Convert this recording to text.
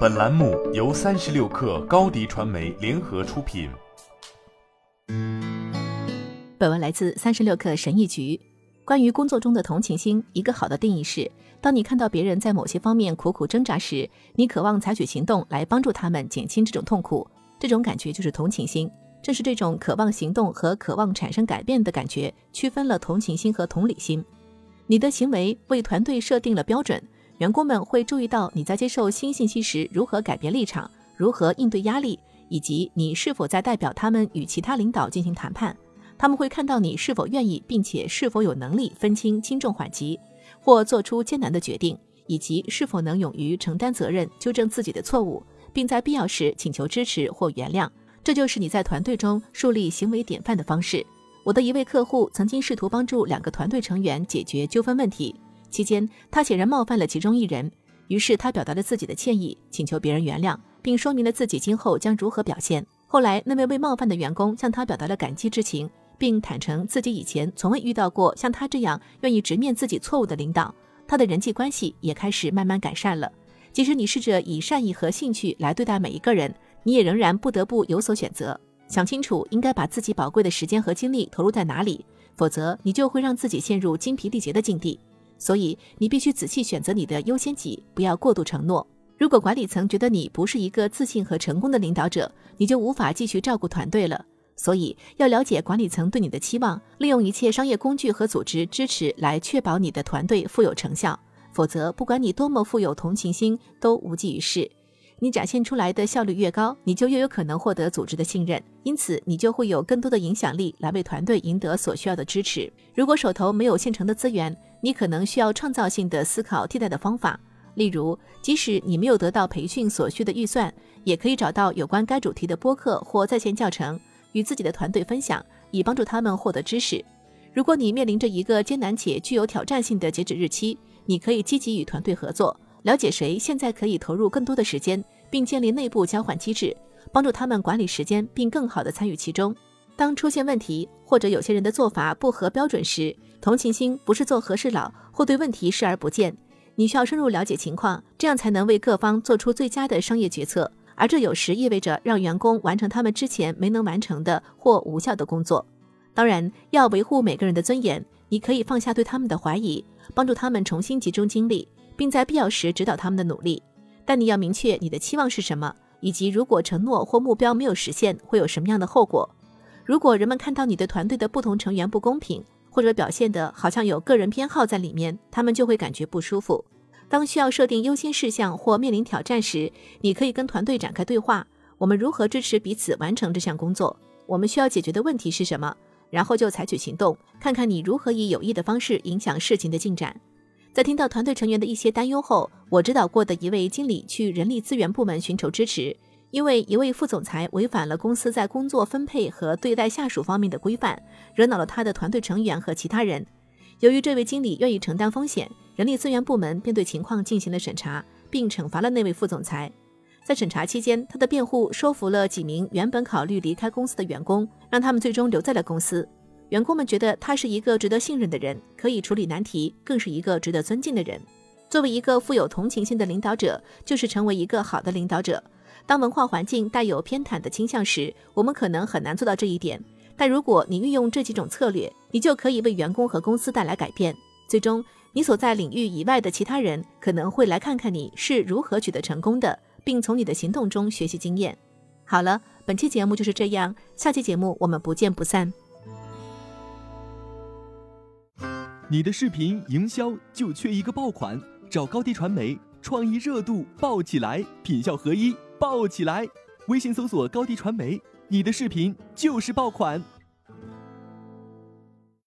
本栏目由三十六氪高低传媒联合出品。本文来自三十六氪神译局。关于工作中的同情心，一个好的定义是：当你看到别人在某些方面苦苦挣扎时，你渴望采取行动来帮助他们减轻这种痛苦。这种感觉就是同情心。正是这种渴望行动和渴望产生改变的感觉，区分了同情心和同理心。你的行为为团队设定了标准。员工们会注意到你在接受新信息时如何改变立场，如何应对压力，以及你是否在代表他们与其他领导进行谈判。他们会看到你是否愿意，并且是否有能力分清轻重缓急，或做出艰难的决定，以及是否能勇于承担责任、纠正自己的错误，并在必要时请求支持或原谅。这就是你在团队中树立行为典范的方式。我的一位客户曾经试图帮助两个团队成员解决纠纷问题。期间，他显然冒犯了其中一人，于是他表达了自己的歉意，请求别人原谅，并说明了自己今后将如何表现。后来，那位被冒犯的员工向他表达了感激之情，并坦诚自己以前从未遇到过像他这样愿意直面自己错误的领导。他的人际关系也开始慢慢改善了。即使你试着以善意和兴趣来对待每一个人，你也仍然不得不有所选择，想清楚应该把自己宝贵的时间和精力投入在哪里，否则你就会让自己陷入精疲力竭的境地。所以，你必须仔细选择你的优先级，不要过度承诺。如果管理层觉得你不是一个自信和成功的领导者，你就无法继续照顾团队了。所以，要了解管理层对你的期望，利用一切商业工具和组织支持来确保你的团队富有成效。否则，不管你多么富有同情心，都无济于事。你展现出来的效率越高，你就越有可能获得组织的信任，因此你就会有更多的影响力来为团队赢得所需要的支持。如果手头没有现成的资源，你可能需要创造性的思考替代的方法。例如，即使你没有得到培训所需的预算，也可以找到有关该主题的播客或在线教程，与自己的团队分享，以帮助他们获得知识。如果你面临着一个艰难且具有挑战性的截止日期，你可以积极与团队合作。了解谁现在可以投入更多的时间，并建立内部交换机制，帮助他们管理时间，并更好地参与其中。当出现问题或者有些人的做法不合标准时，同情心不是做和事佬或对问题视而不见。你需要深入了解情况，这样才能为各方做出最佳的商业决策。而这有时意味着让员工完成他们之前没能完成的或无效的工作。当然，要维护每个人的尊严，你可以放下对他们的怀疑，帮助他们重新集中精力。并在必要时指导他们的努力，但你要明确你的期望是什么，以及如果承诺或目标没有实现，会有什么样的后果。如果人们看到你的团队的不同成员不公平，或者表现的好像有个人偏好在里面，他们就会感觉不舒服。当需要设定优先事项或面临挑战时，你可以跟团队展开对话：我们如何支持彼此完成这项工作？我们需要解决的问题是什么？然后就采取行动，看看你如何以有益的方式影响事情的进展。在听到团队成员的一些担忧后，我指导过的一位经理去人力资源部门寻求支持，因为一位副总裁违反了公司在工作分配和对待下属方面的规范，惹恼了他的团队成员和其他人。由于这位经理愿意承担风险，人力资源部门便对情况进行了审查，并惩罚了那位副总裁。在审查期间，他的辩护说服了几名原本考虑离开公司的员工，让他们最终留在了公司。员工们觉得他是一个值得信任的人，可以处理难题，更是一个值得尊敬的人。作为一个富有同情心的领导者，就是成为一个好的领导者。当文化环境带有偏袒的倾向时，我们可能很难做到这一点。但如果你运用这几种策略，你就可以为员工和公司带来改变。最终，你所在领域以外的其他人可能会来看看你是如何取得成功的，并从你的行动中学习经验。好了，本期节目就是这样，下期节目我们不见不散。你的视频营销就缺一个爆款，找高低传媒，创意热度爆起来，品效合一爆起来。微信搜索高低传媒，你的视频就是爆款。